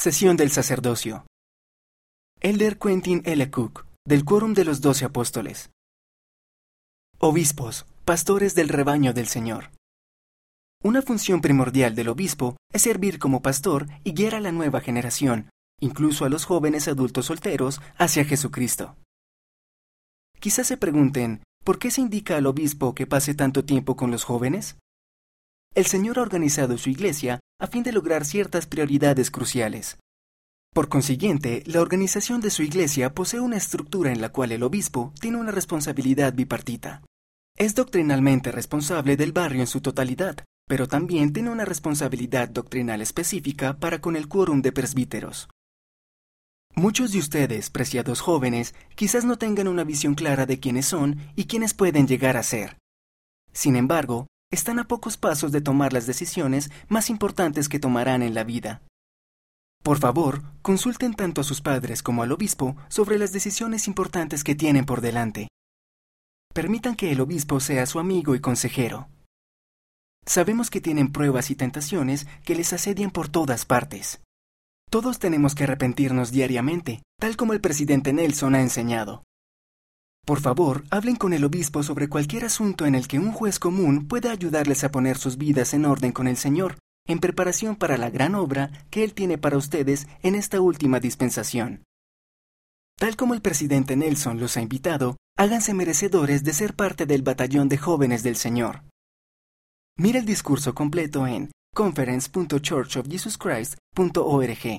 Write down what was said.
Sesión del sacerdocio. Elder Quentin L. Cook, del Quórum de los Doce Apóstoles. Obispos, pastores del rebaño del Señor. Una función primordial del obispo es servir como pastor y guiar a la nueva generación, incluso a los jóvenes adultos solteros, hacia Jesucristo. Quizás se pregunten, ¿por qué se indica al obispo que pase tanto tiempo con los jóvenes? El Señor ha organizado su iglesia a fin de lograr ciertas prioridades cruciales. Por consiguiente, la organización de su iglesia posee una estructura en la cual el obispo tiene una responsabilidad bipartita. Es doctrinalmente responsable del barrio en su totalidad, pero también tiene una responsabilidad doctrinal específica para con el quórum de presbíteros. Muchos de ustedes, preciados jóvenes, quizás no tengan una visión clara de quiénes son y quiénes pueden llegar a ser. Sin embargo, están a pocos pasos de tomar las decisiones más importantes que tomarán en la vida. Por favor, consulten tanto a sus padres como al obispo sobre las decisiones importantes que tienen por delante. Permitan que el obispo sea su amigo y consejero. Sabemos que tienen pruebas y tentaciones que les asedian por todas partes. Todos tenemos que arrepentirnos diariamente, tal como el presidente Nelson ha enseñado. Por favor, hablen con el obispo sobre cualquier asunto en el que un juez común pueda ayudarles a poner sus vidas en orden con el Señor, en preparación para la gran obra que Él tiene para ustedes en esta última dispensación. Tal como el presidente Nelson los ha invitado, háganse merecedores de ser parte del batallón de jóvenes del Señor. Mira el discurso completo en conference.churchofjesuschrist.org.